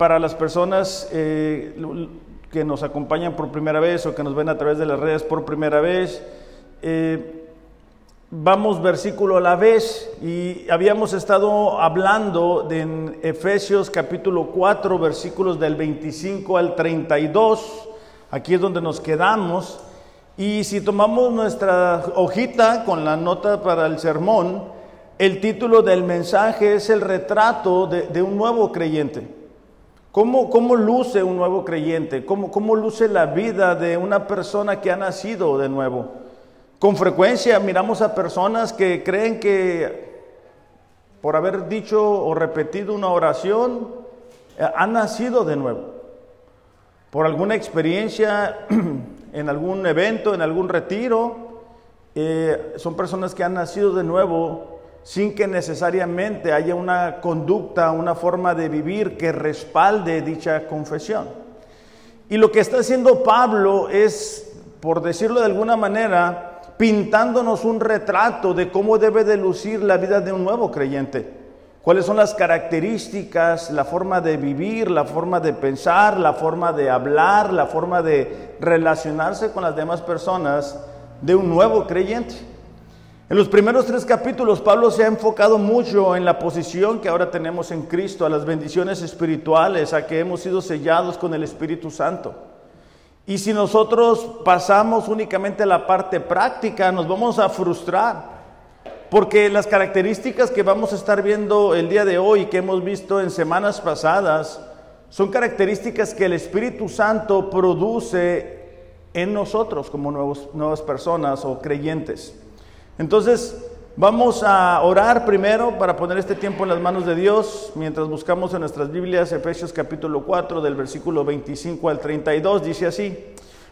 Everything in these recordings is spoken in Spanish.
para las personas eh, que nos acompañan por primera vez o que nos ven a través de las redes por primera vez, eh, vamos versículo a la vez. Y habíamos estado hablando de en Efesios capítulo 4 versículos del 25 al 32, aquí es donde nos quedamos, y si tomamos nuestra hojita con la nota para el sermón, el título del mensaje es el retrato de, un nuevo creyente. ¿Cómo, ¿Cómo, luce un nuevo creyente? ¿Cómo, ¿Cómo luce la vida de una persona que ha nacido de nuevo? Con frecuencia miramos a personas que creen que por haber dicho o repetido una oración, eh, han nacido de nuevo. Por alguna experiencia en algún evento, en algún retiro, eh, son personas que han nacido de nuevo sin que necesariamente haya una conducta, una forma de vivir que respalde dicha confesión. Y lo que está haciendo Pablo es, por decirlo de alguna manera, pintándonos un retrato de cómo debe de lucir la vida de un nuevo creyente. Cuáles son las características, la forma de vivir, la forma de pensar, la forma de hablar, la forma de relacionarse con las demás personas de un nuevo creyente. En los primeros tres capítulos, Pablo se ha enfocado mucho en la posición que ahora tenemos en Cristo, a las bendiciones espirituales, a que hemos sido sellados con el Espíritu Santo. Y si nosotros pasamos únicamente la parte práctica, nos vamos a frustrar, porque las características que vamos a estar viendo el día de hoy, que hemos visto en semanas pasadas, son características que el Espíritu Santo produce en nosotros como nuevos, nuevas personas o creyentes. Entonces, vamos a orar primero para poner este tiempo en las manos de Dios, mientras buscamos en nuestras Biblias Efesios capítulo 4 del versículo 25 al 32, dice así,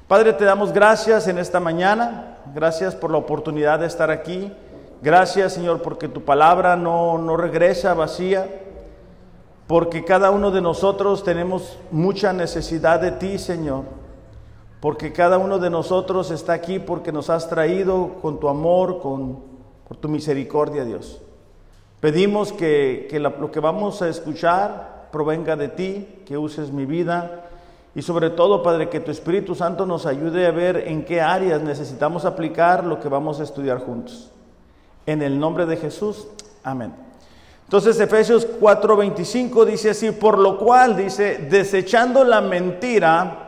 Padre, te damos gracias en esta mañana, gracias por la oportunidad de estar aquí, gracias Señor porque tu palabra no, no regresa vacía, porque cada uno de nosotros tenemos mucha necesidad de ti, Señor porque cada uno de nosotros está aquí porque nos has traído con tu amor, con, por tu misericordia, Dios. Pedimos que, lo que vamos a escuchar provenga de ti, que uses mi vida y sobre todo, Padre, que tu Espíritu Santo nos ayude a ver en qué áreas necesitamos aplicar lo que vamos a estudiar juntos. En el nombre de Jesús, amén. Entonces Efesios 4:25 dice así, por lo cual dice, desechando la mentira,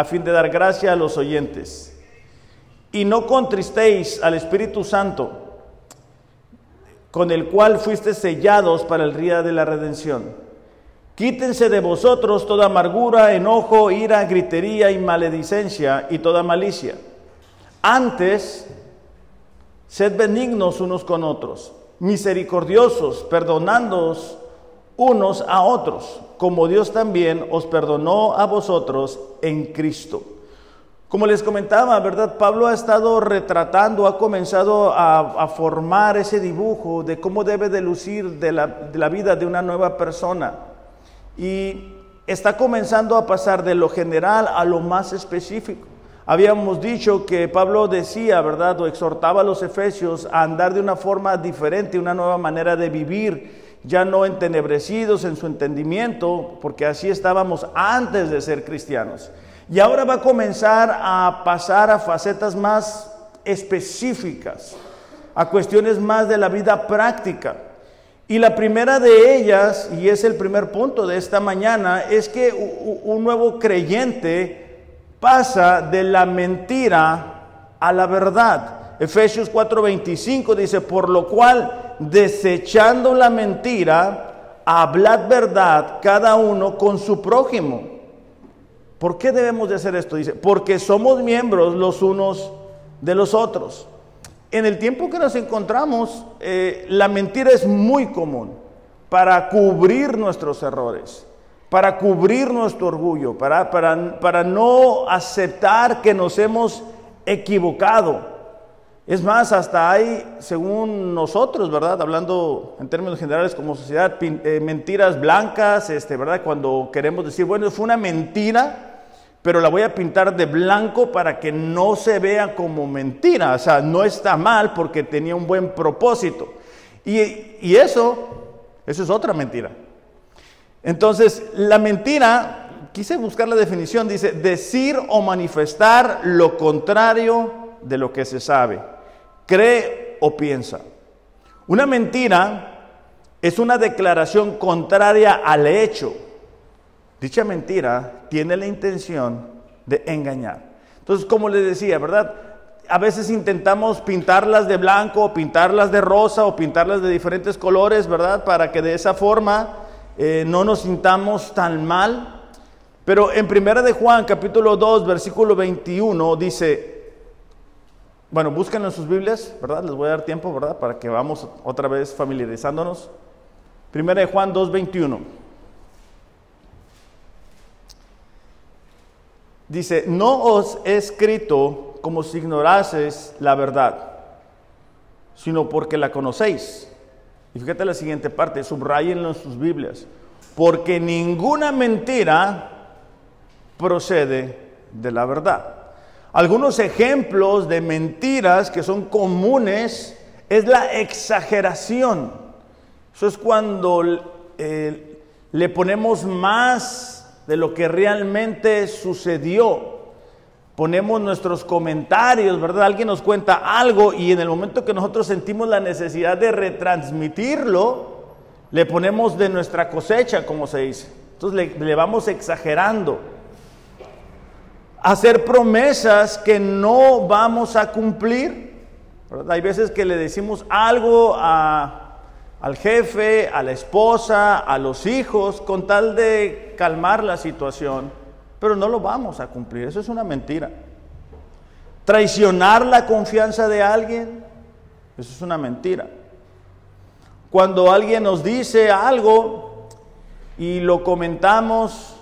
a fin de dar gracia a los oyentes. Y no contristéis al Espíritu Santo, con el cual fuiste sellados para el día de la redención. Quítense de vosotros toda amargura, enojo, ira, gritería y maledicencia y toda malicia. Antes, sed benignos unos con otros, misericordiosos, perdonándoos unos a otros, como Dios también os perdonó a vosotros en Cristo. Como les comentaba, ¿verdad? Pablo ha estado retratando, ha comenzado a, formar ese dibujo de cómo debe de lucir la vida de una nueva persona. Y está comenzando a pasar de lo general a lo más específico. Habíamos dicho que Pablo decía, ¿verdad? O exhortaba a los efesios a andar de una forma diferente, una nueva manera de vivir ya no entenebrecidos en su entendimiento, porque así estábamos antes de ser cristianos. Y ahora va a comenzar a pasar a facetas más específicas, a cuestiones más de la vida práctica. Y la primera de ellas, y es el primer punto de esta mañana, es que un nuevo creyente pasa de la mentira a la verdad. Efesios 4:25 dice, por lo cual desechando la mentira, hablad verdad cada uno con su prójimo. ¿Por qué debemos de hacer esto? Dice, porque somos miembros los unos de los otros. En el tiempo que nos encontramos, eh, la mentira es muy común para cubrir nuestros errores, para cubrir nuestro orgullo, para, para, para no aceptar que nos hemos equivocado. Es más, hasta hay, según nosotros, ¿verdad? Hablando en términos generales como sociedad, eh, mentiras blancas, este, ¿verdad? Cuando queremos decir, bueno, fue una mentira, pero la voy a pintar de blanco para que no se vea como mentira. O sea, no está mal porque tenía un buen propósito. Y, y eso, eso es otra mentira. Entonces, la mentira, quise buscar la definición, dice, decir o manifestar lo contrario de lo que se sabe, cree o piensa. Una mentira es una declaración contraria al hecho. Dicha mentira tiene la intención de engañar. Entonces, como les decía, ¿verdad? A veces intentamos pintarlas de blanco, o pintarlas de rosa, o pintarlas de diferentes colores, ¿verdad? Para que de esa forma eh, no nos sintamos tan mal. Pero en Primera de Juan, capítulo 2, versículo 21, dice, bueno, búsquenlo en sus Biblias, ¿verdad? Les voy a dar tiempo, ¿verdad? Para que vamos otra vez familiarizándonos. Primera de Juan 2, 21. Dice, no os he escrito como si ignorases la verdad, sino porque la conocéis y fíjate la siguiente parte, subrayenlo en sus Biblias. Porque ninguna mentira procede de la verdad. Algunos ejemplos de mentiras que son comunes es la exageración. Eso es cuando eh, le ponemos más de lo que realmente sucedió ponemos nuestros comentarios, ¿verdad? Alguien nos cuenta algo y en el momento que nosotros sentimos la necesidad de retransmitirlo, le ponemos de nuestra cosecha, como se dice. Entonces le, vamos exagerando. Hacer promesas que no vamos a cumplir. Hay veces que le decimos algo al jefe, a la esposa, a los hijos, con tal de calmar la situación pero no lo vamos a cumplir. Eso es una mentira. Traicionar la confianza de alguien, eso es una mentira. Cuando alguien nos dice algo y lo comentamos,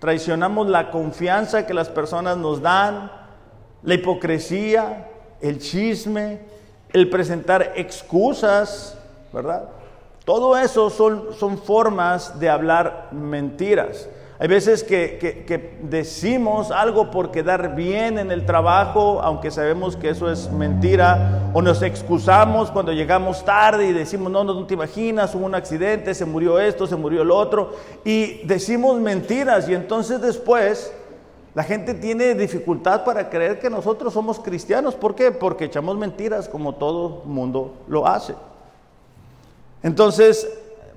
traicionamos la confianza que las personas nos dan, la hipocresía, el chisme, el presentar excusas, ¿verdad? Todo eso son, son formas de hablar mentiras. Hay veces que, decimos algo por quedar bien en el trabajo, aunque sabemos que eso es mentira, o nos excusamos cuando llegamos tarde y decimos, no, no, te imaginas, hubo un accidente, se murió esto, se murió el otro, y decimos mentiras y entonces después la gente tiene dificultad para creer que nosotros somos cristianos. ¿Por qué? Porque echamos mentiras como todo mundo lo hace. Entonces,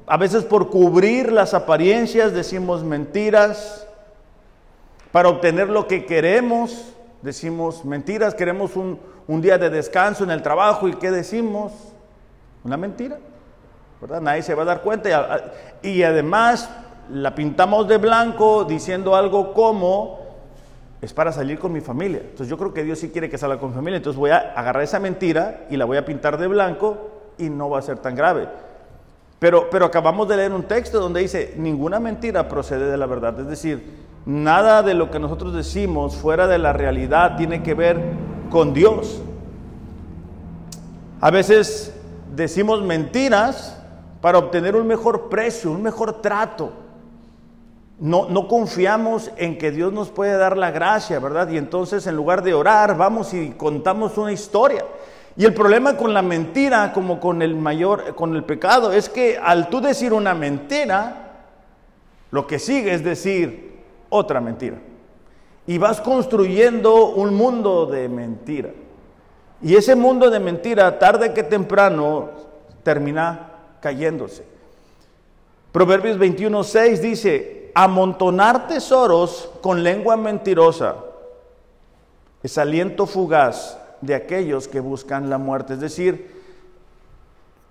a veces por cubrir las apariencias decimos mentiras. Para obtener lo que queremos decimos mentiras. Queremos un, día de descanso en el trabajo y ¿qué decimos? Una mentira. ¿verdad? Nadie se va a dar cuenta. Y, y además la pintamos de blanco diciendo algo como es para salir con mi familia. Entonces yo creo que Dios sí quiere que salga con mi familia. Entonces voy a agarrar esa mentira y la voy a pintar de blanco y no va a ser tan grave. Pero, acabamos de leer un texto donde dice, ninguna mentira procede de la verdad. Es decir, nada de lo que nosotros decimos fuera de la realidad tiene que ver con Dios. A veces decimos mentiras para obtener un mejor precio, un mejor trato. No, no, confiamos en que Dios nos puede dar la gracia, ¿verdad? Y entonces en lugar de orar, vamos y contamos una historia. Y el problema con la mentira, como con el mayor, con el pecado, es que al tú decir una mentira, lo que sigue es decir otra mentira. Y vas construyendo un mundo de mentira. Y ese mundo de mentira, tarde que temprano, termina cayéndose. Proverbios 21.6 dice, amontonar tesoros con lengua mentirosa es aliento fugaz de aquellos que buscan la muerte. Es decir,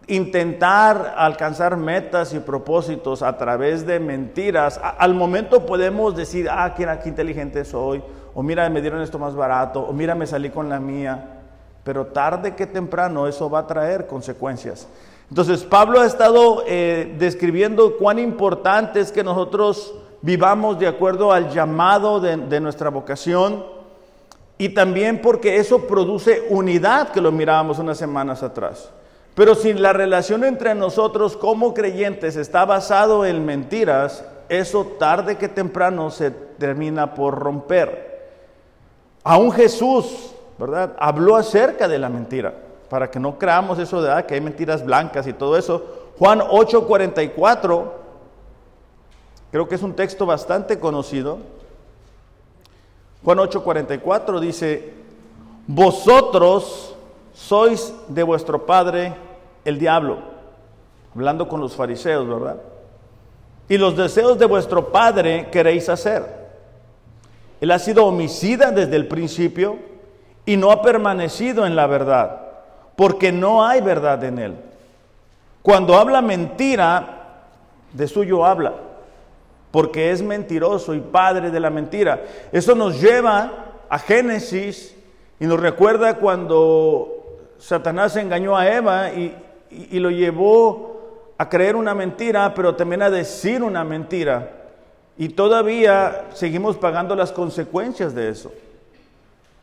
intentar alcanzar metas y propósitos a través de mentiras. al momento podemos decir, ah, qué, qué inteligente soy, o mira, me dieron esto más barato, o mira, me salí con la mía. Pero tarde que temprano eso va a traer consecuencias. Entonces Pablo ha estado eh, describiendo cuán importante es que nosotros vivamos de acuerdo al llamado de nuestra vocación y también porque eso produce unidad, que lo mirábamos unas semanas atrás. Pero si la relación entre nosotros como creyentes está basado en mentiras, eso tarde que temprano se termina por romper. Aún Jesús, ¿verdad? Habló acerca de la mentira, para que no creamos eso de ah, que hay mentiras blancas y todo eso. Juan 8:44, creo que es un texto bastante conocido. Juan 8:44 dice, vosotros sois de vuestro padre el diablo, hablando con los fariseos, ¿verdad? Y los deseos de vuestro padre queréis hacer. Él ha sido homicida desde el principio y no ha permanecido en la verdad, porque no hay verdad en él. Cuando habla mentira, de suyo habla, porque es mentiroso y padre de la mentira. Eso nos lleva a Génesis y nos recuerda cuando Satanás engañó a Eva y, y, lo llevó a creer una mentira, pero también a decir una mentira. Y todavía seguimos pagando las consecuencias de eso.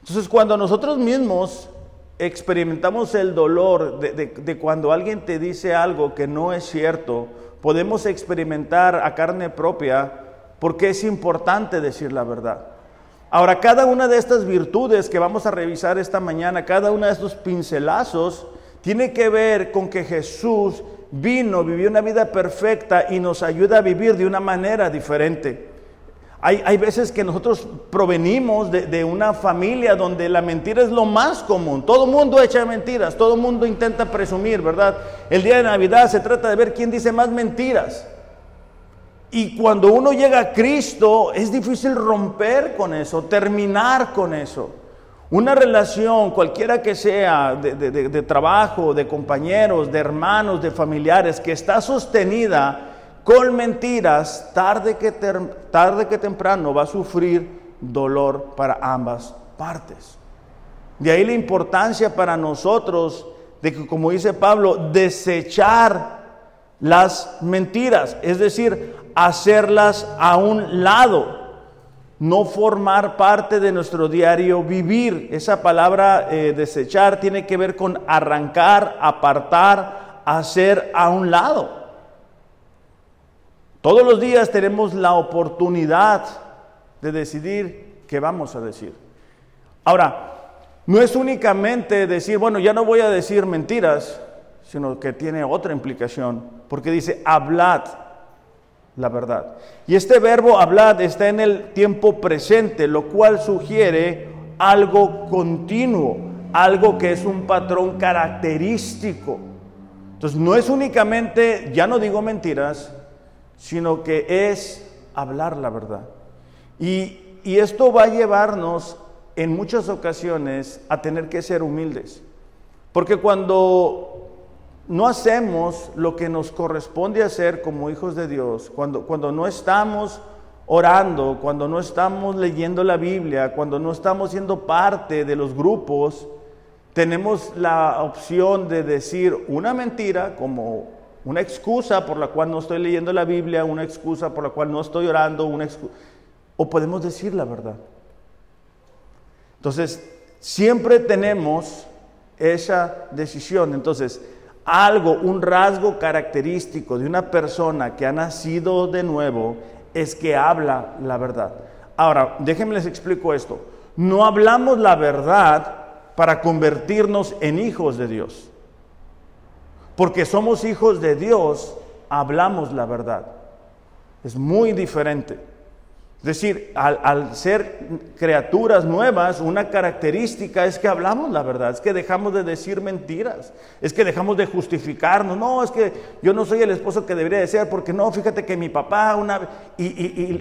Entonces, cuando nosotros mismos experimentamos el dolor de, de, cuando alguien te dice algo que no es cierto, podemos experimentar a carne propia porque es importante decir la verdad. Ahora, cada una de estas virtudes que vamos a revisar esta mañana, cada uno de estos pincelazos, tiene que ver con que Jesús vino, vivió una vida perfecta y nos ayuda a vivir de una manera diferente. Hay, hay veces que nosotros provenimos de, de, una familia donde la mentira es lo más común. Todo mundo echa mentiras, todo mundo intenta presumir, ¿verdad? El día de Navidad se trata de ver quién dice más mentiras. Y cuando uno llega a Cristo, es difícil romper con eso, terminar con eso. Una relación, cualquiera que sea, de, trabajo, de compañeros, de hermanos, de familiares, que está sostenida con mentiras, tarde que, tarde que temprano va a sufrir dolor para ambas partes. De ahí la importancia para nosotros de que, como dice Pablo, desechar las mentiras, es decir, hacerlas a un lado, no formar parte de nuestro diario vivir. Esa palabra eh, desechar tiene que ver con arrancar, apartar, hacer a un lado. Todos los días tenemos la oportunidad de decidir qué vamos a decir. Ahora, no es únicamente decir, bueno, ya no voy a decir mentiras, sino que tiene otra implicación, porque dice, hablad la verdad. Y este verbo hablad está en el tiempo presente, lo cual sugiere algo continuo, algo que es un patrón característico. Entonces no es únicamente, ya no digo mentiras, sino que es hablar la verdad. Y, y esto va a llevarnos en muchas ocasiones a tener que ser humildes. Porque cuando no hacemos lo que nos corresponde hacer como hijos de Dios, cuando, cuando no estamos orando, cuando no estamos leyendo la Biblia, cuando no estamos siendo parte de los grupos, tenemos la opción de decir una mentira como una excusa por la cual no estoy leyendo la Biblia, una excusa por la cual no estoy orando, una o podemos decir la verdad. Entonces, siempre tenemos esa decisión. Entonces, algo, un rasgo característico de una persona que ha nacido de nuevo es que habla la verdad. Ahora, déjenme les explico esto. No hablamos la verdad para convertirnos en hijos de Dios. Porque somos hijos de Dios, hablamos la verdad. Es muy diferente. Es decir, al, ser criaturas nuevas, una característica es que hablamos la verdad, es que dejamos de decir mentiras, es que dejamos de justificarnos. No, es que yo no soy el esposo que debería de ser, porque no, fíjate que mi papá una... Y,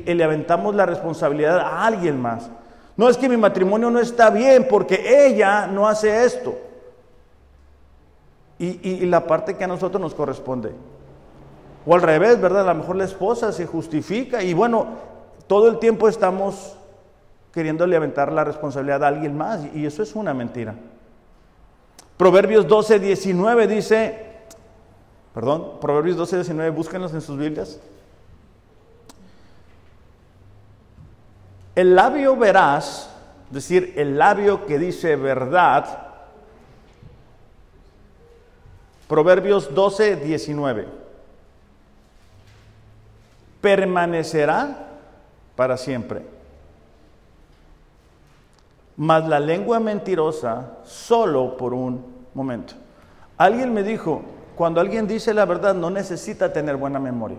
y le aventamos la responsabilidad a alguien más. No es que mi matrimonio no está bien porque ella no hace esto. Y, la parte que a nosotros nos corresponde. O al revés, ¿verdad? A lo mejor la esposa se justifica y bueno, todo el tiempo estamos queriéndole aventar la responsabilidad a alguien más y eso es una mentira. Proverbios 12, 19 dice, perdón, Proverbios 12, 19, búsquenlos en sus Biblias. El labio veraz, es decir, el labio que dice verdad, Proverbios 12, 19, permanecerá para siempre. Mas la lengua mentirosa solo por un momento. Alguien me dijo, cuando alguien dice la verdad no necesita tener buena memoria.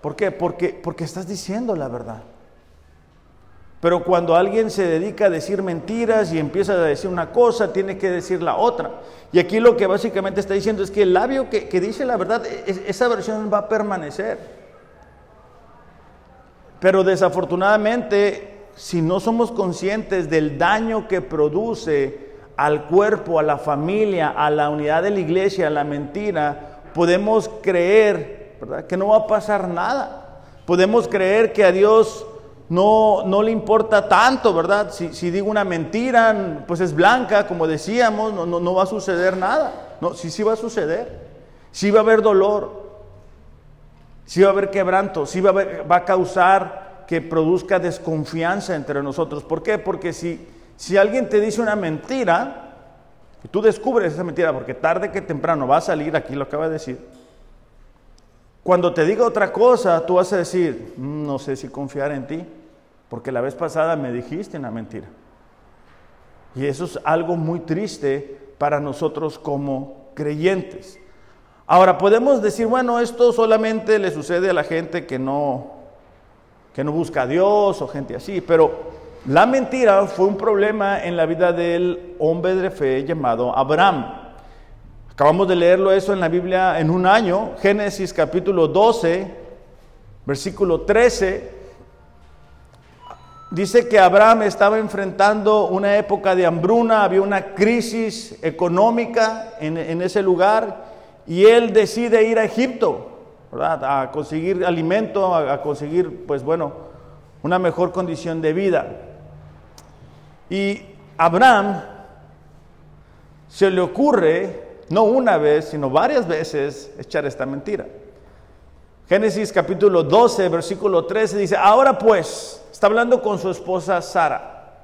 ¿Por qué? Porque, porque estás diciendo la verdad. Pero cuando alguien se dedica a decir mentiras y empieza a decir una cosa, tiene que decir la otra. Y aquí lo que básicamente está diciendo es que el labio que, dice la verdad, esa versión va a permanecer. Pero desafortunadamente, si no somos conscientes del daño que produce al cuerpo, a la familia, a la unidad de la iglesia, a la mentira, podemos creer que no va a pasar nada. Podemos creer que a Dios no, no le importa tanto, ¿verdad? Si, digo una mentira, pues es blanca, como decíamos, no, no, va a suceder nada. No, sí, sí va a suceder. Sí va a haber dolor. Sí va a haber quebranto. Sí va a, va a causar que produzca desconfianza entre nosotros. ¿Por qué? Porque si si alguien te dice una mentira, y tú descubres esa mentira, porque tarde que temprano va a salir, aquí lo acaba de decir, cuando te diga otra cosa, tú vas a decir, mm, no sé si confiar en ti, porque la vez pasada me dijiste una mentira. Y eso es algo muy triste para nosotros como creyentes. Ahora, podemos decir, bueno, esto solamente le sucede a la gente que no, que no busca a Dios o gente así, pero la mentira fue un problema en la vida del hombre de fe llamado Abraham. Acabamos de leerlo eso en la Biblia en un año, Génesis capítulo 12, versículo 13. Dice que Abraham estaba enfrentando una época de hambruna, había una crisis económica en, ese lugar y él decide ir a Egipto, a conseguir alimento, a conseguir, pues bueno, una mejor condición de vida. Y Abraham se le ocurre, no una vez, sino varias veces, echar esta mentira. Génesis capítulo 12, versículo 13 dice, ahora pues, está hablando con su esposa Sara,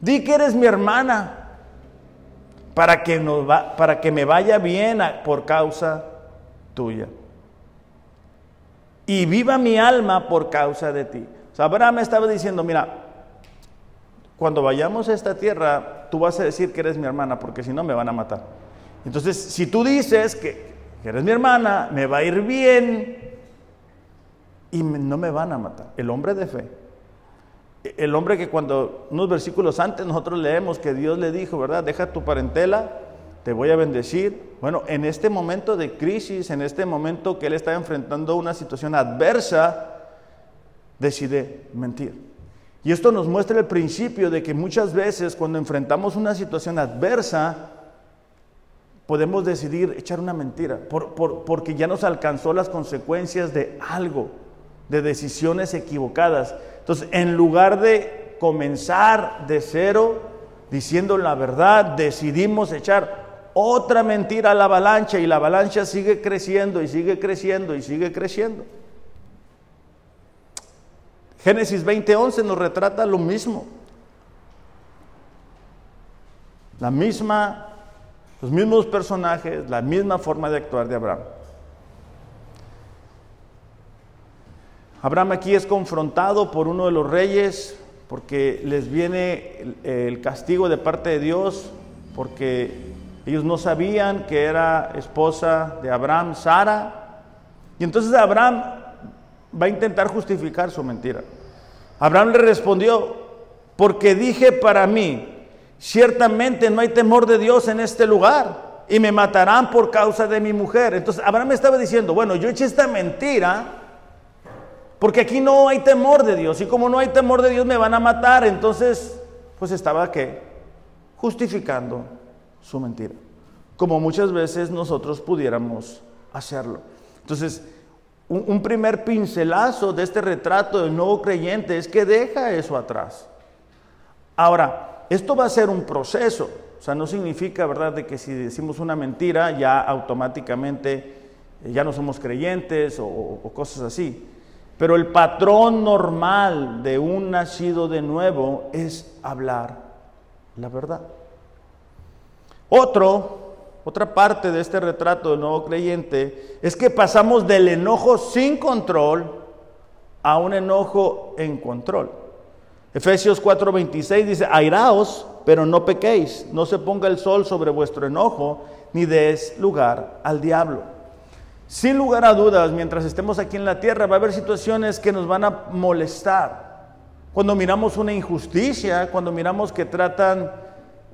di que eres mi hermana para que, me vaya bien por causa tuya. Y viva mi alma por causa de ti. O sea, Abraham estaba diciendo, mira, cuando vayamos a esta tierra, tú vas a decir que eres mi hermana, porque si no me van a matar. Entonces, si tú dices que, eres mi hermana, me va a ir bien y no me van a matar. El hombre de fe. El hombre que cuando unos versículos antes nosotros leemos que Dios le dijo, ¿verdad? Deja tu parentela, te voy a bendecir. Bueno, en este momento de crisis, en este momento que él está enfrentando una situación adversa, decide mentir. Y esto nos muestra el principio de que muchas veces cuando enfrentamos una situación adversa, podemos decidir echar una mentira, porque ya nos alcanzó las consecuencias de algo, de decisiones equivocadas. Entonces, en lugar de comenzar de cero, diciendo la verdad, decidimos echar otra mentira a la avalancha y la avalancha sigue creciendo y sigue creciendo y sigue creciendo. Génesis 20:11 nos retrata lo mismo. La misma, los mismos personajes, la misma forma de actuar de Abraham. Abraham aquí es confrontado por uno de los reyes porque les viene el, castigo de parte de Dios, porque ellos no sabían que era esposa de Abraham, Sara. Y entonces Abraham va a intentar justificar su mentira. Abraham le respondió, porque dije para mí, ciertamente no hay temor de Dios en este lugar y me matarán por causa de mi mujer. Entonces Abraham estaba diciendo, bueno, yo eché esta mentira porque aquí no hay temor de Dios y como no hay temor de Dios me van a matar. Entonces, pues estaba que justificando su mentira, como muchas veces nosotros pudiéramos hacerlo. Entonces, un, primer pincelazo de este retrato del nuevo creyente es que deja eso atrás. Ahora, esto va a ser un proceso. O sea, no significa, ¿verdad?, de que si decimos una mentira ya automáticamente eh, ya no somos creyentes o, cosas así. Pero el patrón normal de un nacido de nuevo es hablar la verdad. Otro, otra parte de este retrato del nuevo creyente es que pasamos del enojo sin control a un enojo en control. Efesios 4:26 dice, airaos, pero no pequéis, no se ponga el sol sobre vuestro enojo, ni des lugar al diablo. Sin lugar a dudas, mientras estemos aquí en la tierra, va a haber situaciones que nos van a molestar. Cuando miramos una injusticia, cuando miramos que tratan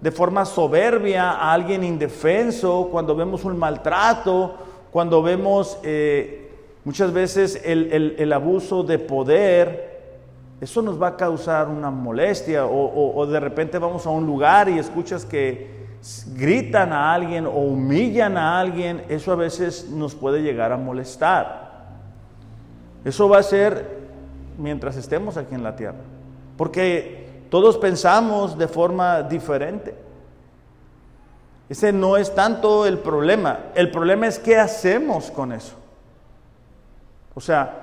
de forma soberbia a alguien indefenso, cuando vemos un maltrato, cuando vemos eh, muchas veces el, abuso de poder, eso nos va a causar una molestia. o de repente vamos a un lugar y escuchas que gritan a alguien o humillan a alguien, eso a veces nos puede llegar a molestar. Eso va a ser mientras estemos aquí en la tierra, porque todos pensamos de forma diferente. Ese no es tanto el problema, el problema es qué hacemos con eso. O sea,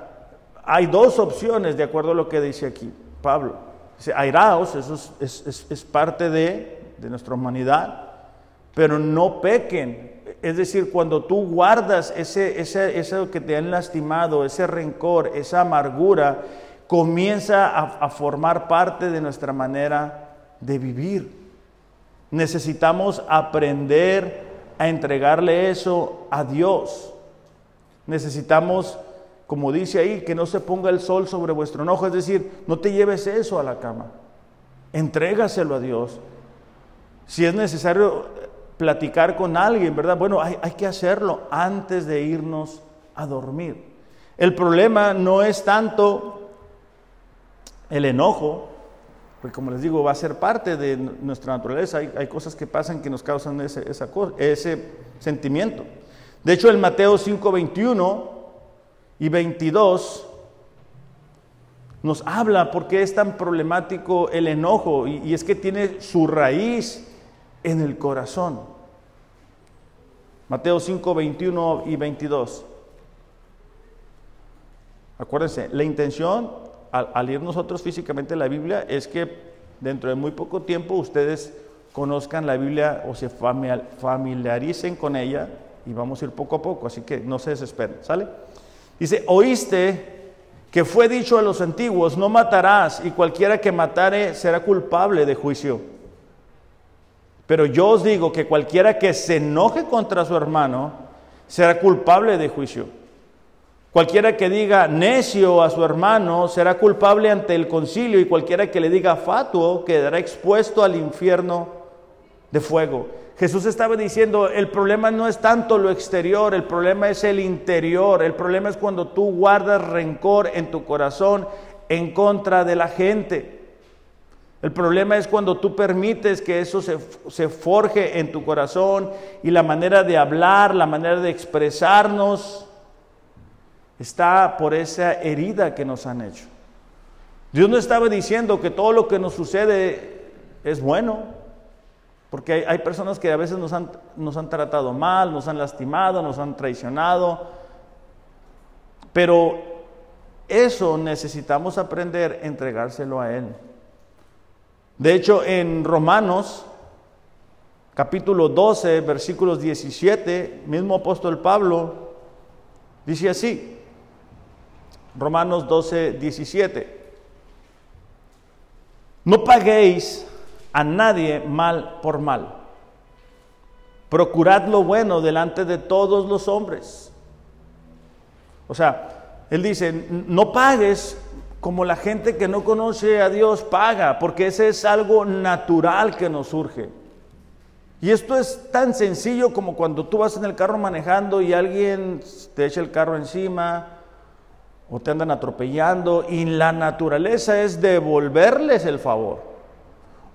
hay dos opciones de acuerdo a lo que dice aquí Pablo. Dice, airaos, eso es, parte de, nuestra humanidad pero no pequen. Es decir, cuando tú guardas ese, ese, eso que te han lastimado, ese rencor, esa amargura, comienza a, a formar parte de nuestra manera de vivir. Necesitamos aprender a entregarle eso a Dios. Necesitamos, como dice ahí, que no se ponga el sol sobre vuestro enojo, es decir, no te lleves eso a la cama. Entrégaselo a Dios. Si es necesario platicar con alguien, ¿verdad? Bueno, hay, que hacerlo antes de irnos a dormir. El problema no es tanto el enojo, porque como les digo, va a ser parte de nuestra naturaleza. Hay, cosas que pasan que nos causan ese, ese sentimiento. De hecho, el Mateo 5, 21 y 22 nos habla por qué es tan problemático el enojo y es que tiene su raíz en el corazón. Mateo 5, 21 y 22. Acuérdense, la intención al, ir nosotros físicamente la Biblia es que dentro de muy poco tiempo ustedes conozcan la Biblia o se familiaricen con ella y vamos a ir poco a poco, así que no se desesperen, ¿sale? Dice, oíste que fue dicho a los antiguos, no matarás y cualquiera que matare será culpable de juicio. Pero yo os digo que cualquiera que se enoje contra su hermano será culpable de juicio. Cualquiera que diga necio a su hermano será culpable ante el concilio y cualquiera que le diga fatuo quedará expuesto al infierno de fuego. Jesús estaba diciendo, el problema no es tanto lo exterior, el problema es el interior, el problema es cuando tú guardas rencor en tu corazón en contra de la gente. El problema es cuando tú permites que eso se, forje en tu corazón y la manera de hablar, la manera de expresarnos, está por esa herida que nos han hecho. Dios no estaba diciendo que todo lo que nos sucede es bueno, porque hay, personas que a veces nos han, nos han tratado mal, nos han lastimado, nos han traicionado, pero eso necesitamos aprender entregárselo a Él. De hecho, en Romanos, capítulo 12, versículos 17, mismo apóstol Pablo dice así, Romanos 12, 17, no paguéis a nadie mal por mal, procurad lo bueno delante de todos los hombres. O sea, él dice, no pagues como la gente que no conoce a Dios paga, porque ese es algo natural que nos surge. Y esto es tan sencillo como cuando tú vas en el carro manejando y alguien te echa el carro encima o te andan atropellando y la naturaleza es devolverles el favor.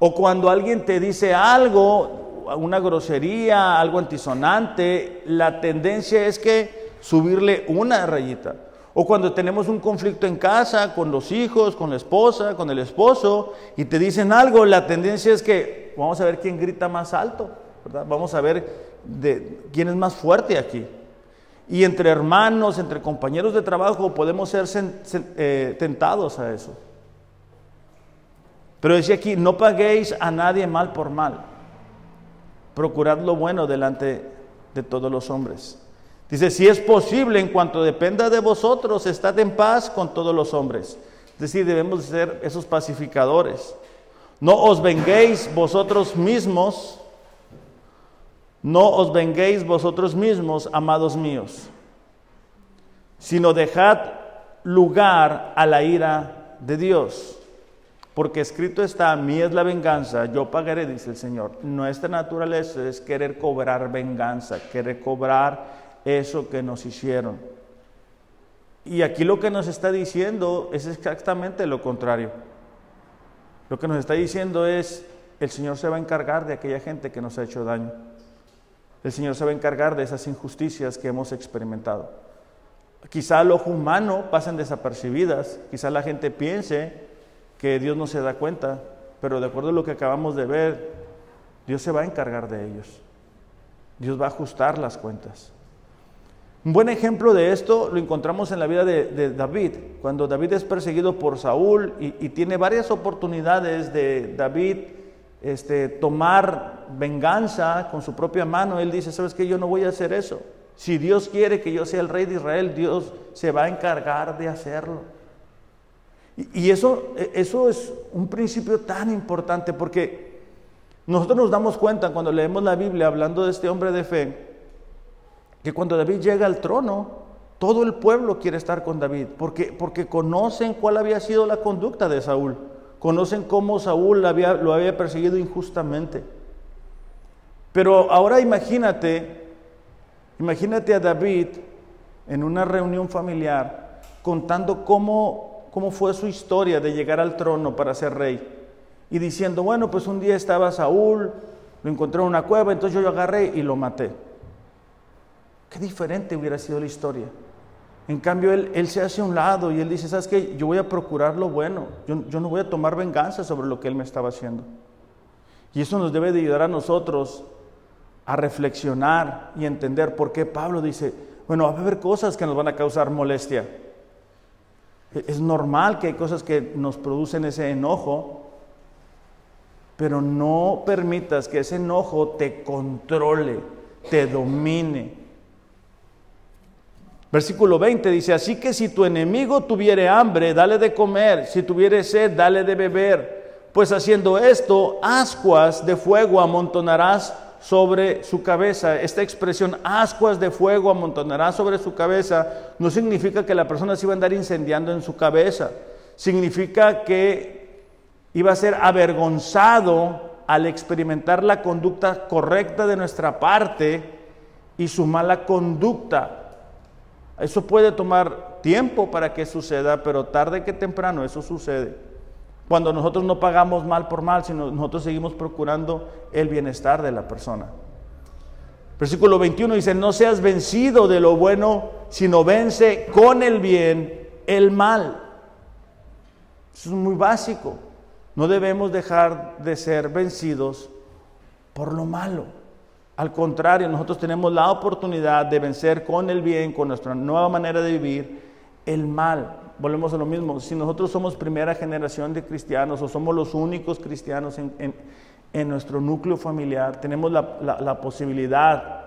O cuando alguien te dice algo, una grosería, algo antisonante, la tendencia es que subirle una rayita O cuando tenemos un conflicto en casa, con los hijos, con la esposa, con el esposo, y te dicen algo, la tendencia es que vamos a ver quién grita más alto, ¿verdad? Vamos a ver de quién es más fuerte aquí. Y entre hermanos, entre compañeros de trabajo, podemos ser eh, tentados a eso. Pero decía aquí, no paguéis a nadie mal por mal. Procurad lo bueno delante de todos los hombres. Dice, si es posible, en cuanto dependa de vosotros, estad en paz con todos los hombres. Es decir, debemos ser esos pacificadores. No os venguéis vosotros mismos, no os venguéis vosotros mismos, amados míos, sino dejad lugar a la ira de Dios. Porque escrito está, a mí es la venganza, yo pagaré, dice el Señor. Nuestra naturaleza es querer cobrar venganza, querer cobrar eso que nos hicieron. Y aquí lo que nos está diciendo es exactamente lo contrario. Lo que nos está diciendo es, el Señor se va a encargar de aquella gente que nos ha hecho daño. El Señor se va a encargar de esas injusticias que hemos experimentado. Quizá al ojo humano pasen desapercibidas, quizá la gente piense que Dios no se da cuenta, pero de acuerdo a lo que acabamos de ver, Dios se va a encargar de ellos. Dios va a ajustar las cuentas. Un buen ejemplo de esto lo encontramos en la vida de, David, cuando David es perseguido por Saúl y, tiene varias oportunidades de David este, tomar venganza con su propia mano. Él dice, ¿sabes qué? Yo no voy a hacer eso. Si Dios quiere que yo sea el rey de Israel, Dios se va a encargar de hacerlo. Y, eso, eso es un principio tan importante porque nosotros nos damos cuenta cuando leemos la Biblia hablando de este hombre de fe, que cuando David llega al trono, todo el pueblo quiere estar con David, porque, porque conocen cuál había sido la conducta de Saúl, conocen cómo Saúl lo había perseguido injustamente. Pero ahora imagínate, imagínate a David en una reunión familiar contando cómo, cómo fue su historia de llegar al trono para ser rey. Y diciendo, bueno, pues un día estaba Saúl, lo encontré en una cueva, entonces yo lo agarré y lo maté. Qué diferente hubiera sido la historia. En cambio, él, se hace a un lado y él dice, ¿sabes qué? Yo voy a procurar lo bueno. Yo, yo, no voy a tomar venganza sobre lo que él me estaba haciendo. Y eso nos debe de ayudar a nosotros a reflexionar y entender por qué Pablo dice, bueno, va a haber cosas que nos van a causar molestia. Es normal que hay cosas que nos producen ese enojo, pero no permitas que ese enojo te controle, te domine. Versículo 20 dice, así que si tu enemigo tuviere hambre, dale de comer, si tuviere sed, dale de beber, pues haciendo esto, ascuas de fuego amontonarás sobre su cabeza. Esta expresión, ascuas de fuego amontonarás sobre su cabeza, no significa que la persona se iba a andar incendiando en su cabeza, significa que iba a ser avergonzado al experimentar la conducta correcta de nuestra parte y su mala conducta. Eso puede tomar tiempo para que suceda, pero tarde que temprano eso sucede. Cuando nosotros no pagamos mal por mal, sino nosotros seguimos procurando el bienestar de la persona. Versículo 21 dice, no seas vencido de lo bueno, sino vence con el bien el mal. Eso es muy básico. No debemos dejar de ser vencidos por lo malo. Al contrario, nosotros tenemos la oportunidad de vencer con el bien, con nuestra nueva manera de vivir, el mal. Volvemos a lo mismo, si nosotros somos primera generación de cristianos o somos los únicos cristianos en, nuestro núcleo familiar, tenemos la, posibilidad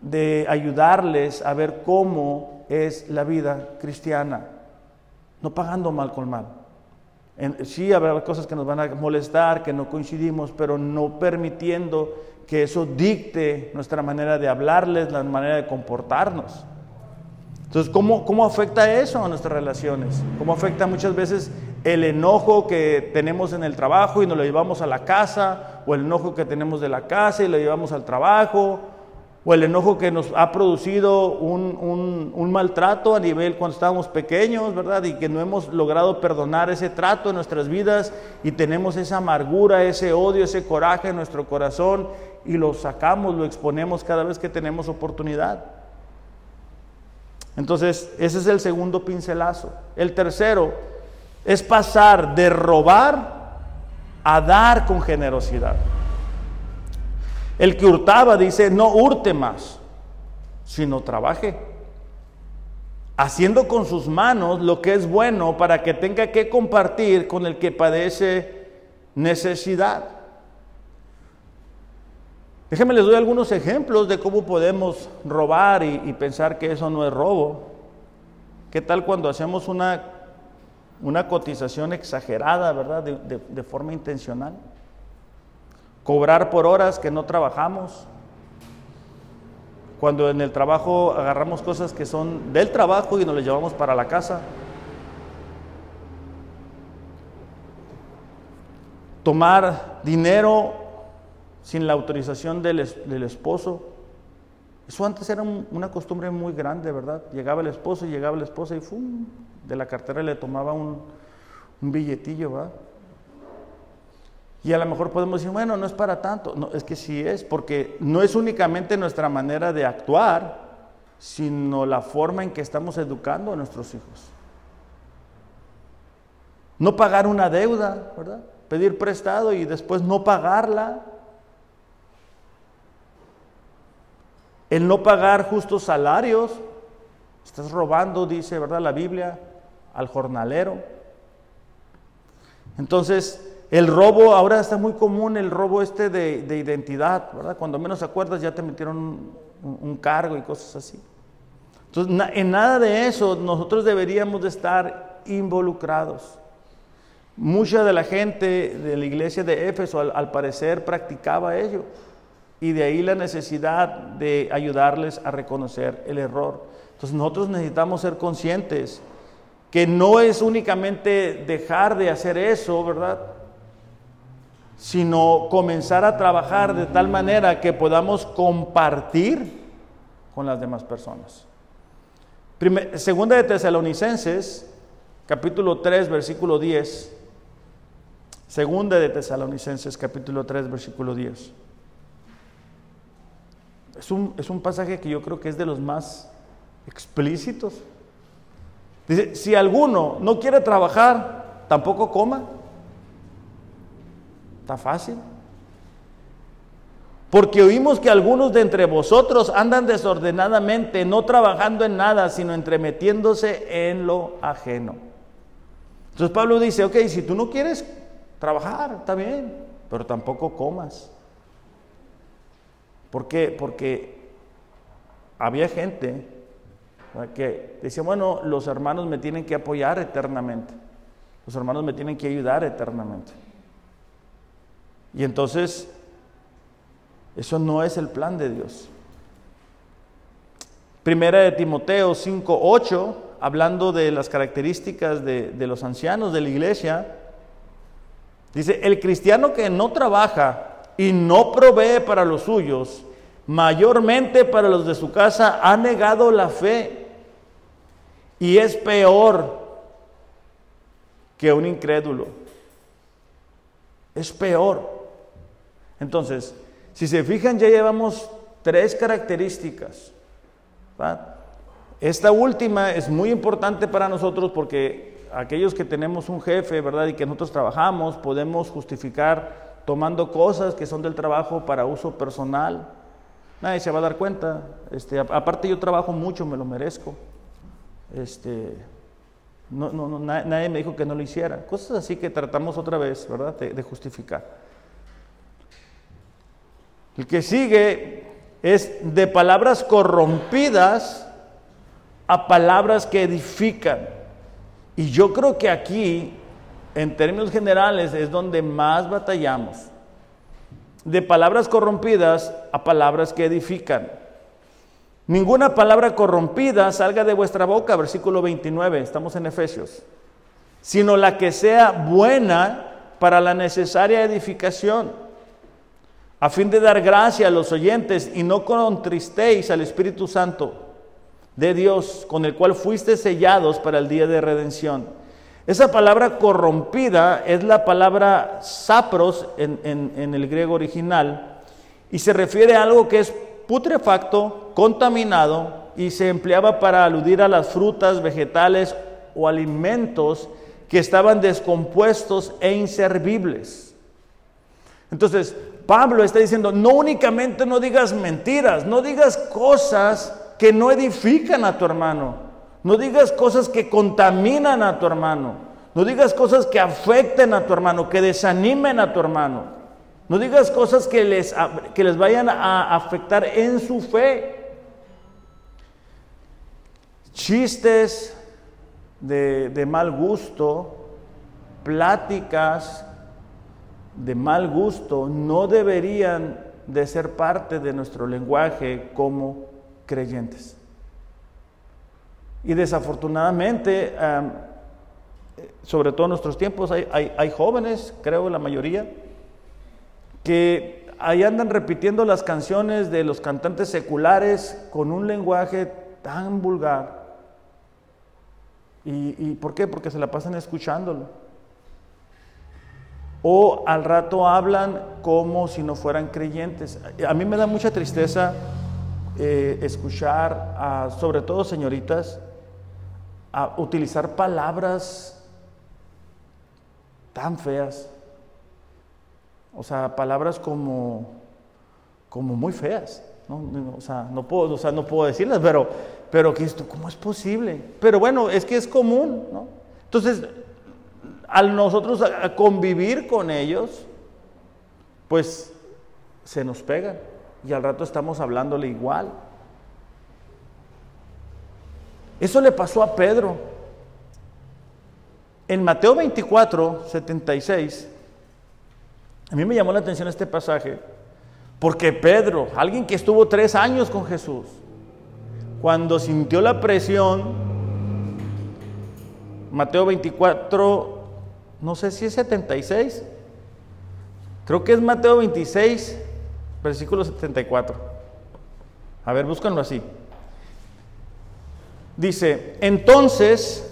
de ayudarles a ver cómo es la vida cristiana, no pagando mal con mal. sí habrá cosas que nos van a molestar, que no coincidimos, pero no permitiendo que eso dicte nuestra manera de hablarles, la manera de comportarnos. Entonces, ¿cómo, ¿cómo afecta eso a nuestras relaciones? ¿Cómo afecta muchas veces el enojo que tenemos en el trabajo y nos lo llevamos a la casa? ¿O el enojo que tenemos de la casa y lo llevamos al trabajo? o el enojo que nos ha producido un, un, maltrato a nivel cuando estábamos pequeños, ¿verdad? Y que no hemos logrado perdonar ese trato en nuestras vidas y tenemos esa amargura, ese odio, ese coraje en nuestro corazón y lo sacamos, lo exponemos cada vez que tenemos oportunidad. Entonces, ese es el segundo pincelazo. El tercero es pasar de robar a dar con generosidad. El que hurtaba dice, no hurte más, sino trabaje, haciendo con sus manos lo que es bueno para que tenga que compartir con el que padece necesidad. Déjenme les doy algunos ejemplos de cómo podemos robar y, pensar que eso no es robo. ¿Qué tal cuando hacemos una, una cotización exagerada, verdad, de forma intencional? cobrar por horas que no trabajamos, cuando en el trabajo agarramos cosas que son del trabajo y nos las llevamos para la casa. Tomar dinero sin la autorización del, esposo. Eso antes era una costumbre muy grande, ¿verdad? Llegaba el esposo y llegaba la esposa y ¡fum! de la cartera le tomaba un, un billetillo, ¿verdad? Y a lo mejor podemos decir, bueno, no es para tanto. No, es que sí es, porque no es únicamente nuestra manera de actuar, sino la forma en que estamos educando a nuestros hijos. No pagar una deuda, ¿verdad? Pedir prestado y después no pagarla. El no pagar justos salarios. Estás robando, dice, ¿verdad? La Biblia, al jornalero. Entonces, el robo, ahora está muy común el robo este de, identidad, ¿verdad? Cuando menos acuerdas ya te metieron un, cargo y cosas así. Entonces, en nada de eso nosotros deberíamos de estar involucrados. Mucha de la gente de la iglesia de Éfeso al, parecer practicaba ello y de ahí la necesidad de ayudarles a reconocer el error. Entonces nosotros necesitamos ser conscientes que no es únicamente dejar de hacer eso, ¿verdad? sino comenzar a trabajar de tal manera que podamos compartir con las demás personas. segunda de Tesalonicenses, capítulo 3, versículo 10. Segunda de Tesalonicenses, capítulo 3, versículo 10. Es un, es un pasaje que yo creo que es de los más explícitos. Dice, si alguno no quiere trabajar, tampoco coma. Está fácil. Porque oímos que algunos de entre vosotros andan desordenadamente, no trabajando en nada, sino entremetiéndose en lo ajeno. Entonces Pablo dice, ok, si tú no quieres trabajar, está bien, pero tampoco comas. ¿Por qué? Porque había gente que decía, bueno, los hermanos me tienen que apoyar eternamente, los hermanos me tienen que ayudar eternamente. Y entonces, eso no es el plan de Dios. Primera de Timoteo 5, 8, hablando de las características de, de los ancianos de la iglesia, dice, el cristiano que no trabaja y no provee para los suyos, mayormente para los de su casa, ha negado la fe y es peor que un incrédulo. Es peor. Entonces, si se fijan, ya llevamos tres características. Esta última es muy importante para nosotros porque aquellos que tenemos un jefe, ¿verdad? Y que nosotros trabajamos, podemos justificar tomando cosas que son del trabajo para uso personal. Nadie se va a dar cuenta. Este, aparte yo trabajo mucho, me lo merezco. Este, no, no, nadie me dijo que no lo hiciera. Cosas así que tratamos otra vez, ¿verdad? de justificar. El que sigue es de palabras corrompidas a palabras que edifican. Y yo creo que aquí, en términos generales, es donde más batallamos. De palabras corrompidas a palabras que edifican. Ninguna palabra corrompida salga de vuestra boca, versículo 29, estamos en Efesios, sino la que sea buena para la necesaria edificación a fin de dar gracia a los oyentes y no contristéis al Espíritu Santo de Dios, con el cual fuiste sellados para el día de redención. Esa palabra corrompida es la palabra sapros en, en el griego original y se refiere a algo que es putrefacto, contaminado y se empleaba para aludir a las frutas, vegetales o alimentos que estaban descompuestos e inservibles. Entonces, Pablo está diciendo, no únicamente no digas mentiras, no digas cosas que no edifican a tu hermano, no digas cosas que contaminan a tu hermano, no digas cosas que afecten a tu hermano, que desanimen a tu hermano. No digas cosas que les, que les vayan a afectar en su fe. Chistes de, de mal gusto, pláticas de mal gusto no deberían de ser parte de nuestro lenguaje como creyentes. Y desafortunadamente, sobre todo en nuestros tiempos, hay, hay, jóvenes, creo la mayoría, que ahí andan repitiendo las canciones de los cantantes seculares con un lenguaje tan vulgar. ¿Y, por qué? Porque se la pasan escuchándolo. O al rato hablan como si no fueran creyentes. A mí me da mucha tristeza eh, escuchar, a, sobre todo señoritas, a utilizar palabras tan feas o sea, palabras como, como muy feas. ¿no? O, sea, no puedo, o sea, no puedo decirlas, pero, pero que esto, ¿cómo es posible? Pero bueno, es que es común. ¿no? Entonces, al nosotros convivir con ellos, pues se nos pegan y al rato estamos hablándole igual. Eso le pasó a Pedro. En Mateo 24, 76, a mí me llamó la atención este pasaje porque Pedro, alguien que estuvo tres años con Jesús, cuando sintió la presión, Mateo 24, no sé si es 76, creo que es Mateo 26, versículo 74. A ver, búscanlo así. Dice, entonces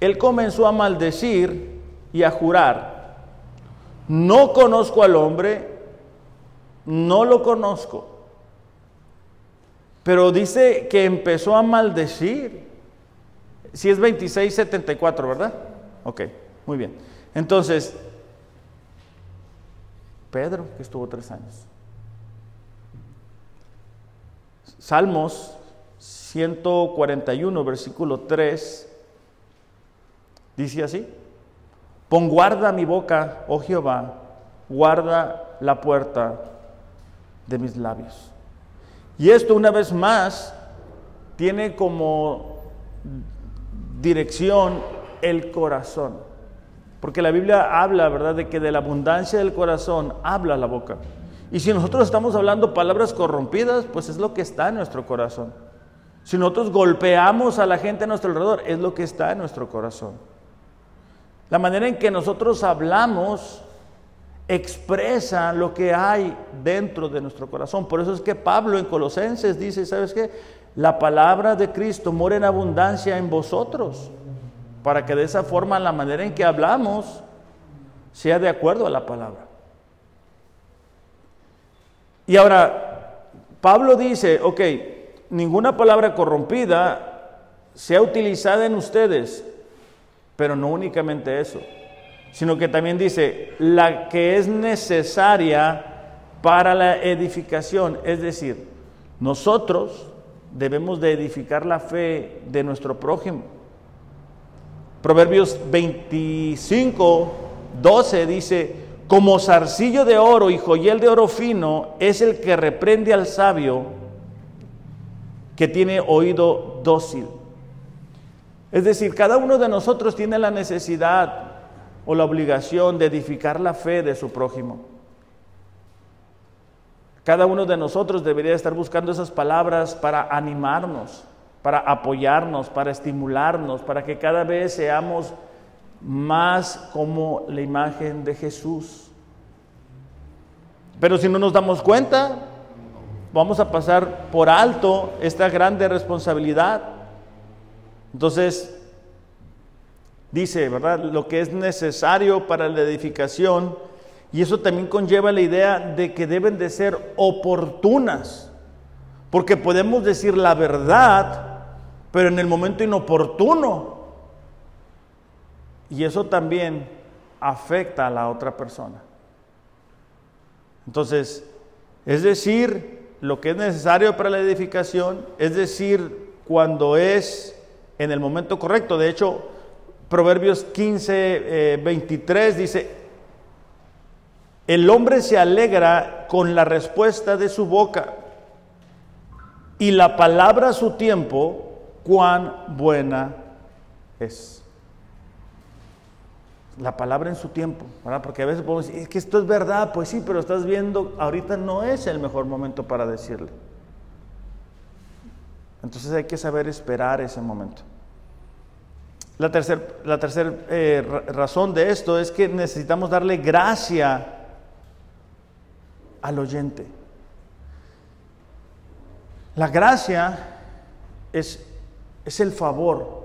él comenzó a maldecir y a jurar no conozco al hombre, no lo conozco. Pero dice que empezó a maldecir. Si es 2674, ¿verdad? Ok, muy bien. Entonces, Pedro, que estuvo tres años. Salmos 141, versículo 3, dice así. Pon guarda mi boca, oh Jehová, guarda la puerta de mis labios. Y esto una vez más tiene como dirección el corazón. Porque la Biblia habla, ¿verdad?, de que de la abundancia del corazón habla la boca. Y si nosotros estamos hablando palabras corrompidas, pues es lo que está en nuestro corazón. Si nosotros golpeamos a la gente a nuestro alrededor, es lo que está en nuestro corazón. La manera en que nosotros hablamos expresa lo que hay dentro de nuestro corazón. Por eso es que Pablo en Colosenses dice, ¿sabes qué? La palabra de Cristo mora en abundancia en vosotros, para que de esa forma la manera en que hablamos sea de acuerdo a la palabra. Y ahora, Pablo dice, ok, ninguna palabra corrompida sea utilizada en ustedes pero no únicamente eso, sino que también dice, la que es necesaria para la edificación, es decir, nosotros debemos de edificar la fe de nuestro prójimo. Proverbios 25, 12 dice, como zarcillo de oro y joyel de oro fino es el que reprende al sabio que tiene oído dócil. Es decir, cada uno de nosotros tiene la necesidad o la obligación de edificar la fe de su prójimo. Cada uno de nosotros debería estar buscando esas palabras para animarnos, para apoyarnos, para estimularnos, para que cada vez seamos más como la imagen de Jesús. Pero si no nos damos cuenta, vamos a pasar por alto esta grande responsabilidad. Entonces, dice, ¿verdad? Lo que es necesario para la edificación, y eso también conlleva la idea de que deben de ser oportunas. Porque podemos decir la verdad, pero en el momento inoportuno. Y eso también afecta a la otra persona. Entonces, es decir, lo que es necesario para la edificación, es decir, cuando es en el momento correcto. De hecho, Proverbios 15, 23 eh, dice, el hombre se alegra con la respuesta de su boca y la palabra a su tiempo, cuán buena es. La palabra en su tiempo, ¿verdad? Porque a veces podemos decir, es que esto es verdad, pues sí, pero estás viendo, ahorita no es el mejor momento para decirle. Entonces hay que saber esperar ese momento. La tercera la tercer, eh, razón de esto es que necesitamos darle gracia al oyente. La gracia es, es el favor.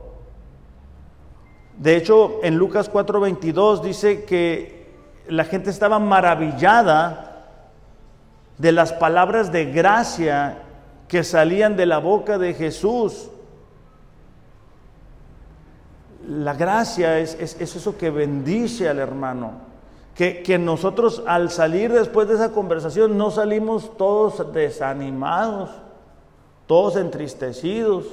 De hecho, en Lucas 4:22 dice que la gente estaba maravillada de las palabras de gracia que salían de la boca de Jesús. La gracia es, es, es eso que bendice al hermano que, nosotros al salir después de esa conversación no salimos todos desanimados, todos entristecidos,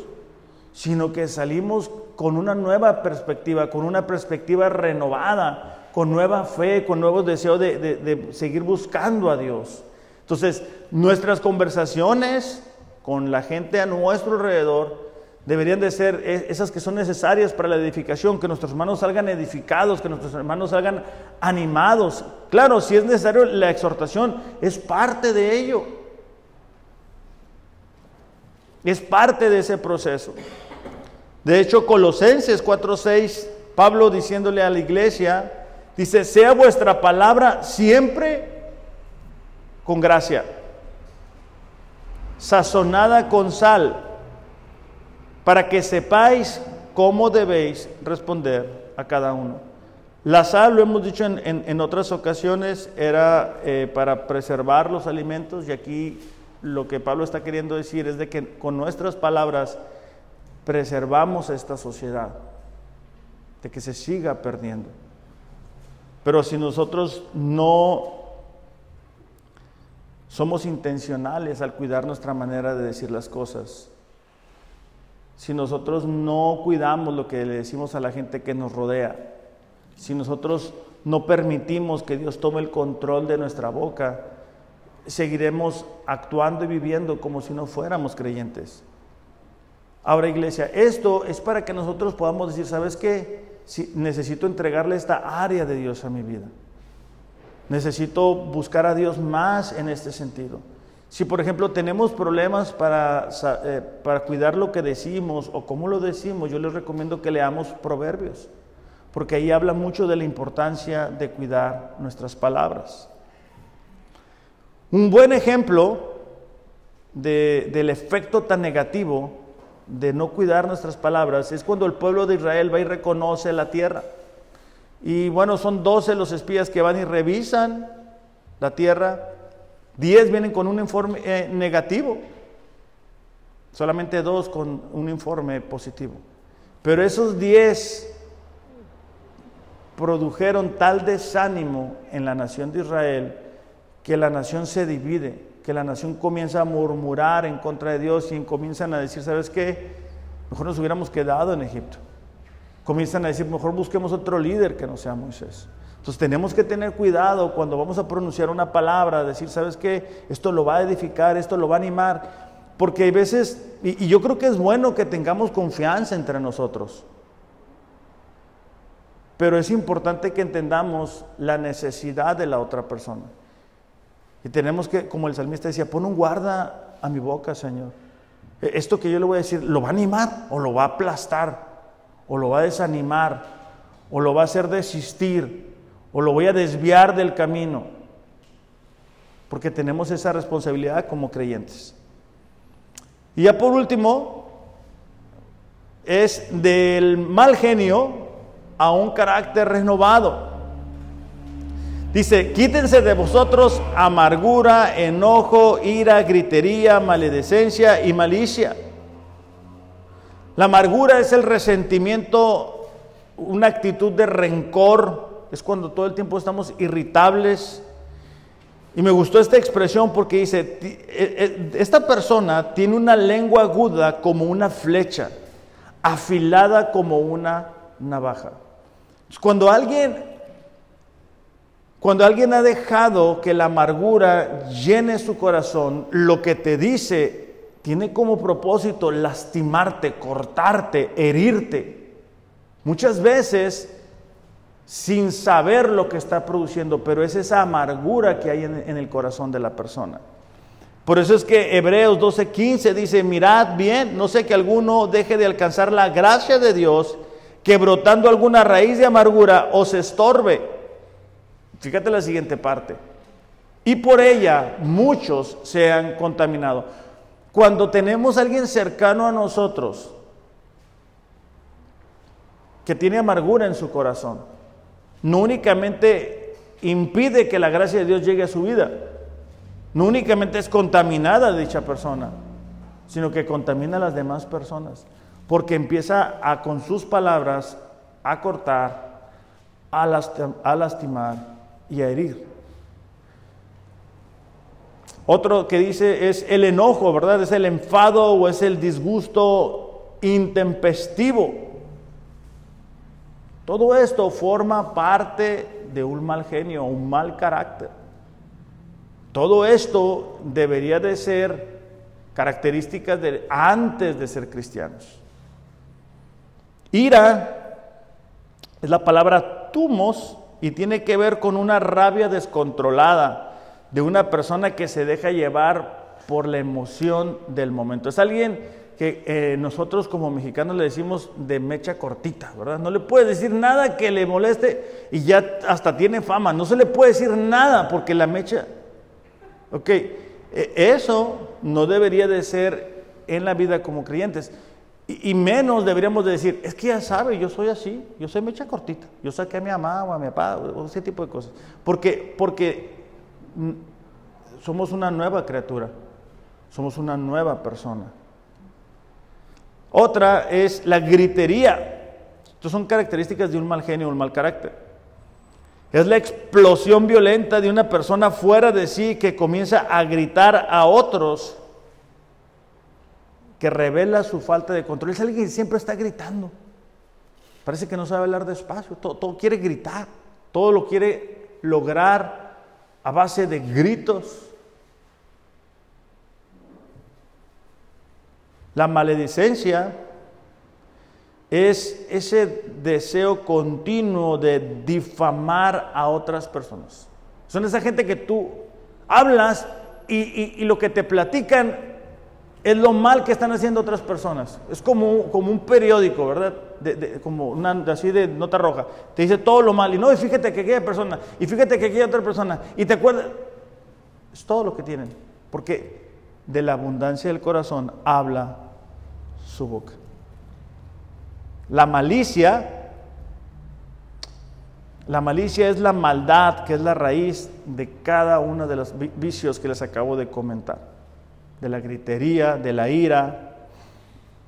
sino que salimos con una nueva perspectiva, con una perspectiva renovada, con nueva fe, con nuevos deseos de, de seguir buscando a Dios. Entonces, nuestras conversaciones con la gente a nuestro alrededor deberían de ser e, esas que son necesarias para la edificación, que nuestros hermanos salgan edificados, que nuestros hermanos salgan animados. Claro, si es necesario la exhortación, es parte de ello. Es parte de ese proceso. De hecho, Colosenses 4:6, Pablo diciéndole a la iglesia, dice, sea vuestra palabra siempre con gracia, sazonada con sal para que sepáis cómo debéis responder a cada uno. La sal, lo hemos dicho en, otras ocasiones, era eh, para preservar los alimentos y aquí lo que Pablo está queriendo decir es de que con nuestras palabras preservamos esta sociedad, de que se siga perdiendo. Pero si nosotros no somos intencionales al cuidar nuestra manera de decir las cosas, si nosotros no cuidamos lo que le decimos a la gente que nos rodea, si nosotros no permitimos que Dios tome el control de nuestra boca, seguiremos actuando y viviendo como si no fuéramos creyentes. Ahora iglesia, esto es para que nosotros podamos decir, ¿sabes qué? Si necesito entregarle esta área de Dios a mi vida. Necesito buscar a Dios más en este sentido. Si, por ejemplo, tenemos problemas para, eh, para cuidar lo que decimos o cómo lo decimos, yo les recomiendo que leamos Proverbios, porque ahí habla mucho de la importancia de cuidar nuestras palabras. Un buen ejemplo del efecto tan negativo de no cuidar nuestras palabras es cuando el pueblo de Israel va y reconoce la tierra. Y bueno, son 12 los espías que van y revisan la tierra 10 vienen con un informe eh, negativo, solamente dos con un informe positivo. Pero esos 10 produjeron tal desánimo en la nación de Israel que la nación se divide, que la nación comienza a murmurar en contra de Dios y comienzan a decir, ¿sabes qué? Mejor nos hubiéramos quedado en Egipto. Comienzan a decir, mejor busquemos otro líder que no sea Moisés. Entonces tenemos que tener cuidado cuando vamos a pronunciar una palabra, decir, ¿sabes qué? Esto lo va a edificar, esto lo va a animar. Porque hay veces, y, yo creo que es bueno que tengamos confianza entre nosotros. Pero es importante que entendamos la necesidad de la otra persona. Y tenemos que, como el salmista decía, pon un guarda a mi boca, Señor. E, esto que yo le voy a decir, ¿lo va a animar o lo va a aplastar? ¿O lo va a desanimar? ¿O lo va a hacer desistir? o lo voy a desviar del camino, porque tenemos esa responsabilidad como creyentes. Y ya por último, es del mal genio a un carácter renovado. Dice, quítense de vosotros amargura, enojo, ira, gritería, maledicencia y malicia. La amargura es el resentimiento, una actitud de rencor, es cuando todo el tiempo estamos irritables. Y me gustó esta expresión porque dice, eh, eh, esta persona tiene una lengua aguda como una flecha, afilada como una navaja. Cuando alguien cuando alguien ha dejado que la amargura llene su corazón, lo que te dice tiene como propósito lastimarte, cortarte, herirte. Muchas veces sin saber lo que está produciendo, pero es esa amargura que hay en, el corazón de la persona. Por eso es que Hebreos 12:15 dice, mirad bien, no sé que alguno deje de alcanzar la gracia de Dios, que brotando alguna raíz de amargura os estorbe Fíjate la siguiente parte. Y por ella muchos se han contaminado. Cuando tenemos a alguien cercano a nosotros que tiene amargura en su corazón, no únicamente impide que la gracia de Dios llegue a su vida, no únicamente es contaminada dicha persona, sino que contamina a las demás personas, porque empieza a con sus palabras a cortar, a lastimar, y a herir. Otro que dice es el enojo, ¿verdad? Es el enfado o es el disgusto intempestivo. Todo esto forma parte de un mal genio, un mal carácter. Todo esto debería de ser características de antes de ser cristianos. Ira es la palabra tumos y tiene que ver con una rabia descontrolada de una persona que se deja llevar por la emoción del momento. Es alguien que eh, nosotros como mexicanos le decimos de mecha cortita, ¿verdad? No le puede decir nada que le moleste y ya hasta tiene fama. No se le puede decir nada porque la mecha... Ok, e, eso no debería de ser en la vida como creyentes. Y, menos deberíamos de decir, es que ya sabe, yo soy así, yo soy mecha cortita, yo saqué a mi mamá o a mi papá, o ese tipo de cosas. Porque, porque mm, somos una nueva criatura, somos una nueva persona. Otra es la gritería. Estas son características de un mal genio, un mal carácter. Es la explosión violenta de una persona fuera de sí que comienza a gritar a otros que revela su falta de control. Es alguien que siempre está gritando. Parece que no sabe hablar despacio, todo, todo quiere gritar, todo lo quiere lograr a base de gritos. La maledicencia es ese deseo continuo de difamar a otras personas. Son esa gente que tú hablas y, y lo que te platican es lo mal que están haciendo otras personas. Es como, como un periódico, ¿verdad? como una, así de nota roja. Te dice todo lo mal. Y no, y fíjate que aquella persona, y fíjate que aquella otra persona. Y te acuerdas. Es todo lo que tienen. Porque de la abundancia del corazón habla su boca. La malicia, la malicia es la maldad que es la raíz de cada uno de los vicios que les acabo de comentar de la gritería, de la ira,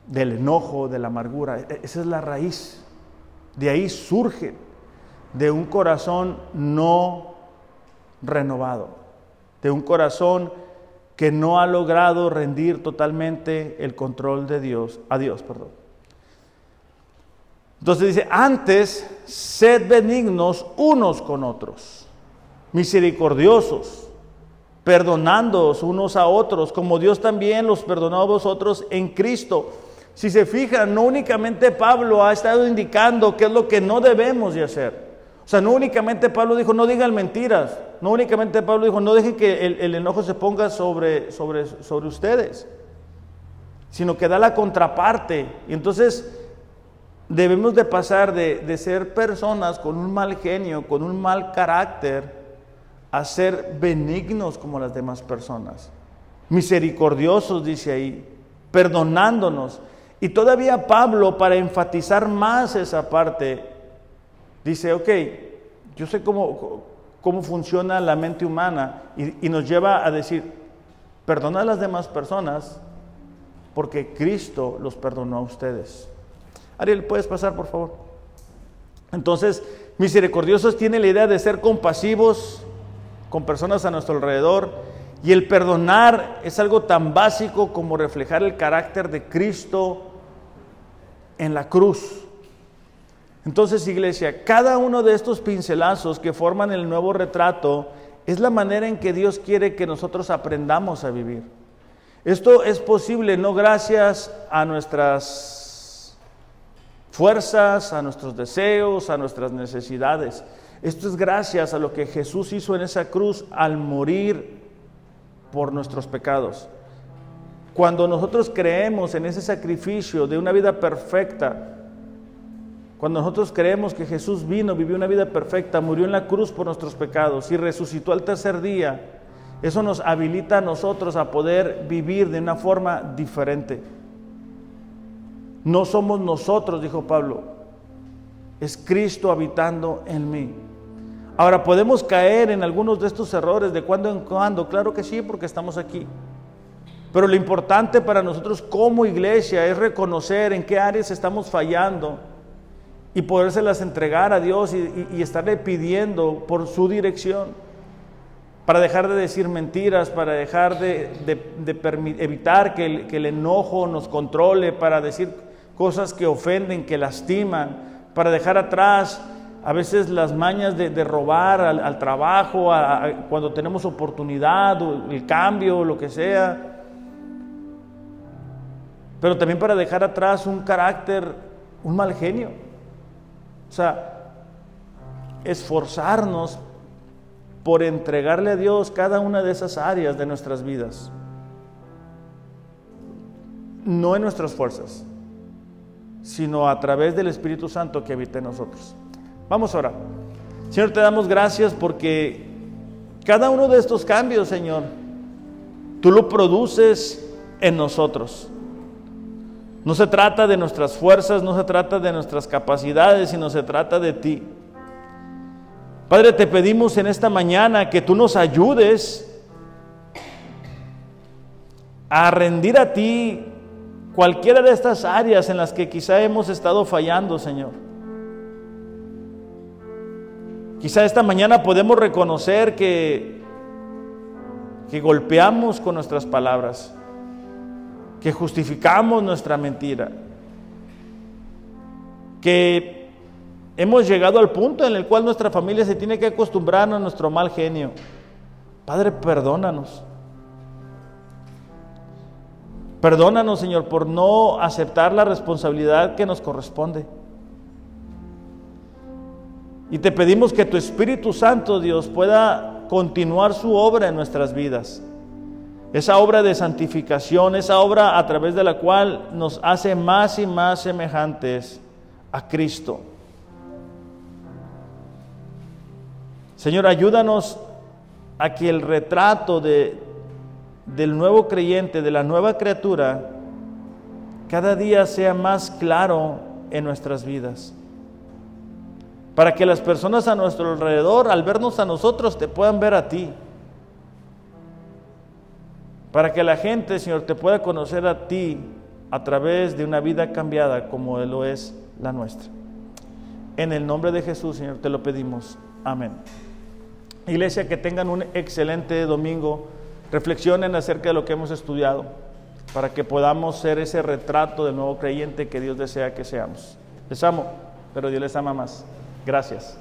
del enojo, de la amargura. E-, esa es la raíz. De ahí surge de un corazón no renovado, de un corazón que no ha logrado rendir totalmente el control de Dios, a Dios, perdón. Entonces dice, antes sed benignos unos con otros, misericordiosos, perdonándoos unos a otros, como Dios también los perdonó a vosotros en Cristo. Si se fijan, no únicamente Pablo ha estado indicando qué es lo que no debemos de hacer. O sea, no únicamente Pablo dijo, no digan mentiras. No únicamente Pablo dijo, no dejen que el, enojo se ponga sobre, sobre, sobre ustedes. Sino que da la contraparte. Y entonces debemos de pasar de, de ser personas con un mal genio, con un mal carácter, a ser benignos como las demás personas, misericordiosos, dice ahí, perdonándonos. Y todavía Pablo, para enfatizar más esa parte, dice, ok, yo sé cómo, cómo funciona la mente humana y, y nos lleva a decir, perdona a las demás personas porque Cristo los perdonó a ustedes. Ariel, ¿puedes pasar, por favor? Entonces, misericordiosos tiene la idea de ser compasivos con personas a nuestro alrededor y el perdonar es algo tan básico como reflejar el carácter de Cristo en la cruz. Entonces, iglesia, cada uno de estos pincelazos que forman el nuevo retrato es la manera en que Dios quiere que nosotros aprendamos a vivir. Esto es posible no gracias a nuestras fuerzas, a nuestros deseos, a nuestras necesidades. Esto es gracias a lo que Jesús hizo en esa cruz al morir por nuestros pecados. Cuando nosotros creemos en ese sacrificio de una vida perfecta, cuando nosotros creemos que Jesús vino, vivió una vida perfecta, murió en la cruz por nuestros pecados y resucitó al tercer día, eso nos habilita a nosotros a poder vivir de una forma diferente. No somos nosotros, dijo Pablo, es Cristo habitando en mí. Ahora, ¿podemos caer en algunos de estos errores de cuando en cuando? Claro que sí, porque estamos aquí. Pero lo importante para nosotros como iglesia es reconocer en qué áreas estamos fallando y podérselas entregar a Dios y, estarle pidiendo por su dirección para dejar de decir mentiras, para dejar de, evitar que el, que el enojo nos controle, para decir cosas que ofenden, que lastiman, para dejar atrás a veces las mañas de, robar al, trabajo, cuando tenemos oportunidad, o el cambio, lo que sea. Pero también para dejar atrás un carácter, un mal genio. O sea, esforzarnos por entregarle a Dios cada una de esas áreas de nuestras vidas. No en nuestras fuerzas, sino a través del Espíritu Santo que habita en nosotros. Vamos a orar. Señor, te damos gracias porque cada uno de estos cambios, Señor, tú lo produces en nosotros. No se trata de nuestras fuerzas, no se trata de nuestras capacidades, sino se trata de ti. Padre, te pedimos en esta mañana que tú nos ayudes a rendir a ti cualquiera de estas áreas en las que quizá hemos estado fallando, Señor. Quizá esta mañana podemos reconocer que, que golpeamos con nuestras palabras, que justificamos nuestra mentira, que hemos llegado al punto en el cual nuestra familia se tiene que acostumbrar a nuestro mal genio. Padre, perdónanos. Perdónanos, Señor, por no aceptar la responsabilidad que nos corresponde. Y te pedimos que tu Espíritu Santo, Dios, pueda continuar su obra en nuestras vidas. Esa obra de santificación, esa obra a través de la cual nos hace más y más semejantes a Cristo. Señor, ayúdanos a que el retrato de, del nuevo creyente, de la nueva criatura, cada día sea más claro en nuestras vidas para que las personas a nuestro alrededor, al vernos a nosotros, te puedan ver a ti. Para que la gente, Señor, te pueda conocer a ti a través de una vida cambiada como lo es la nuestra. En el nombre de Jesús, Señor, te lo pedimos. Amén. Iglesia, que tengan un excelente domingo. Reflexionen acerca de lo que hemos estudiado para que podamos ser ese retrato del nuevo creyente que Dios desea que seamos. Les amo, pero Dios les ama más. Gracias.